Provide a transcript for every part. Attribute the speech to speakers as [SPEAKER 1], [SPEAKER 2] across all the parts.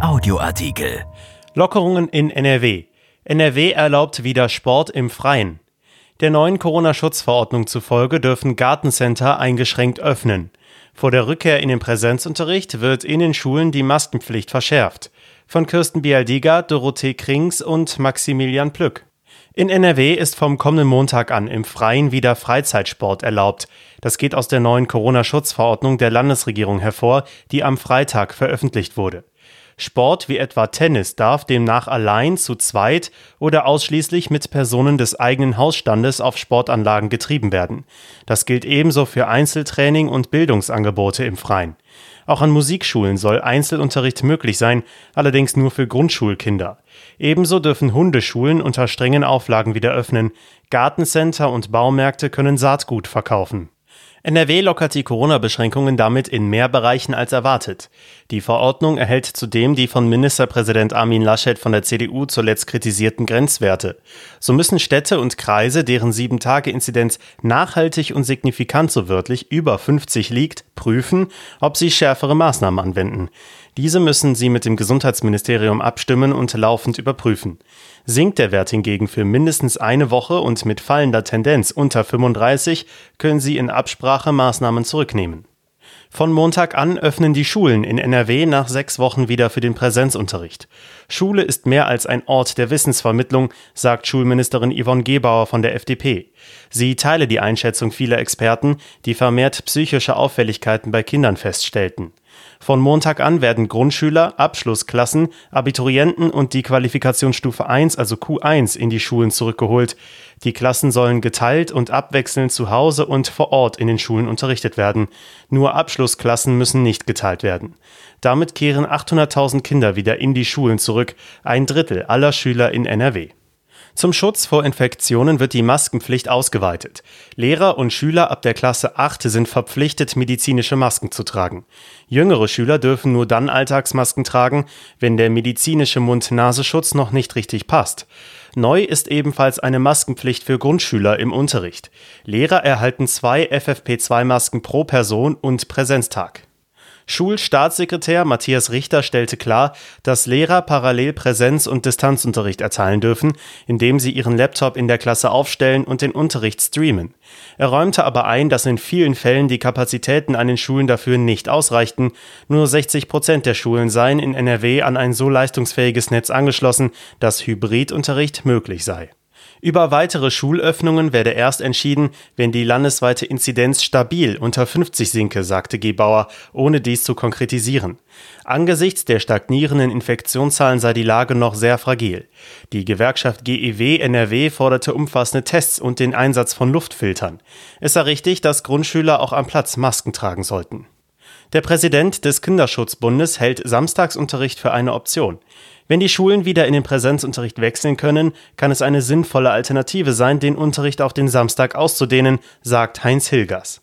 [SPEAKER 1] Audioartikel.
[SPEAKER 2] Lockerungen in NRW. NRW erlaubt wieder Sport im Freien. Der neuen Corona-Schutzverordnung zufolge dürfen Gartencenter eingeschränkt öffnen. Vor der Rückkehr in den Präsenzunterricht wird in den Schulen die Maskenpflicht verschärft. Von Kirsten Bialdiga, Dorothee Krings und Maximilian Plück. In NRW ist vom kommenden Montag an im Freien wieder Freizeitsport erlaubt. Das geht aus der neuen Corona-Schutzverordnung der Landesregierung hervor, die am Freitag veröffentlicht wurde. Sport wie etwa Tennis darf demnach allein, zu zweit oder ausschließlich mit Personen des eigenen Hausstandes auf Sportanlagen getrieben werden. Das gilt ebenso für Einzeltraining und Bildungsangebote im Freien. Auch an Musikschulen soll Einzelunterricht möglich sein, allerdings nur für Grundschulkinder. Ebenso dürfen Hundeschulen unter strengen Auflagen wieder öffnen. Gartencenter und Baumärkte können Saatgut verkaufen. NRW lockert die Corona-Beschränkungen damit in mehr Bereichen als erwartet. Die Verordnung erhält zudem die von Ministerpräsident Armin Laschet von der CDU zuletzt kritisierten Grenzwerte. So müssen Städte und Kreise, deren 7-Tage-Inzidenz nachhaltig und signifikant so wörtlich über 50 liegt, prüfen, ob sie schärfere Maßnahmen anwenden. Diese müssen sie mit dem Gesundheitsministerium abstimmen und laufend überprüfen. Sinkt der Wert hingegen für mindestens eine Woche und mit fallender Tendenz unter 35, können sie in Absprache Maßnahmen zurücknehmen. Von Montag an öffnen die Schulen in NRW nach sechs Wochen wieder für den Präsenzunterricht. Schule ist mehr als ein Ort der Wissensvermittlung, sagt Schulministerin Yvonne Gebauer von der FDP. Sie teile die Einschätzung vieler Experten, die vermehrt psychische Auffälligkeiten bei Kindern feststellten. Von Montag an werden Grundschüler, Abschlussklassen, Abiturienten und die Qualifikationsstufe 1, also Q1, in die Schulen zurückgeholt. Die Klassen sollen geteilt und abwechselnd zu Hause und vor Ort in den Schulen unterrichtet werden. Nur Abschlussklassen müssen nicht geteilt werden. Damit kehren 800.000 Kinder wieder in die Schulen zurück, ein Drittel aller Schüler in NRW. Zum Schutz vor Infektionen wird die Maskenpflicht ausgeweitet. Lehrer und Schüler ab der Klasse 8 sind verpflichtet, medizinische Masken zu tragen. Jüngere Schüler dürfen nur dann Alltagsmasken tragen, wenn der medizinische Mund-Nasenschutz noch nicht richtig passt. Neu ist ebenfalls eine Maskenpflicht für Grundschüler im Unterricht. Lehrer erhalten zwei FFP2-Masken pro Person und Präsenztag. Schulstaatssekretär Matthias Richter stellte klar, dass Lehrer parallel Präsenz- und Distanzunterricht erteilen dürfen, indem sie ihren Laptop in der Klasse aufstellen und den Unterricht streamen. Er räumte aber ein, dass in vielen Fällen die Kapazitäten an den Schulen dafür nicht ausreichten. Nur 60 Prozent der Schulen seien in NRW an ein so leistungsfähiges Netz angeschlossen, dass Hybridunterricht möglich sei. Über weitere Schulöffnungen werde erst entschieden, wenn die landesweite Inzidenz stabil unter 50 sinke, sagte Gebauer, ohne dies zu konkretisieren. Angesichts der stagnierenden Infektionszahlen sei die Lage noch sehr fragil. Die Gewerkschaft GEW NRW forderte umfassende Tests und den Einsatz von Luftfiltern. Es sei richtig, dass Grundschüler auch am Platz Masken tragen sollten. Der Präsident des Kinderschutzbundes hält Samstagsunterricht für eine Option. Wenn die Schulen wieder in den Präsenzunterricht wechseln können, kann es eine sinnvolle Alternative sein, den Unterricht auf den Samstag auszudehnen, sagt Heinz Hilgers.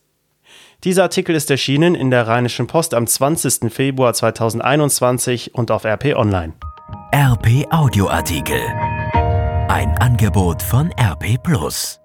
[SPEAKER 2] Dieser Artikel ist erschienen in der Rheinischen Post am 20. Februar 2021 und auf RP Online.
[SPEAKER 1] RP Audioartikel. Ein Angebot von RP Plus.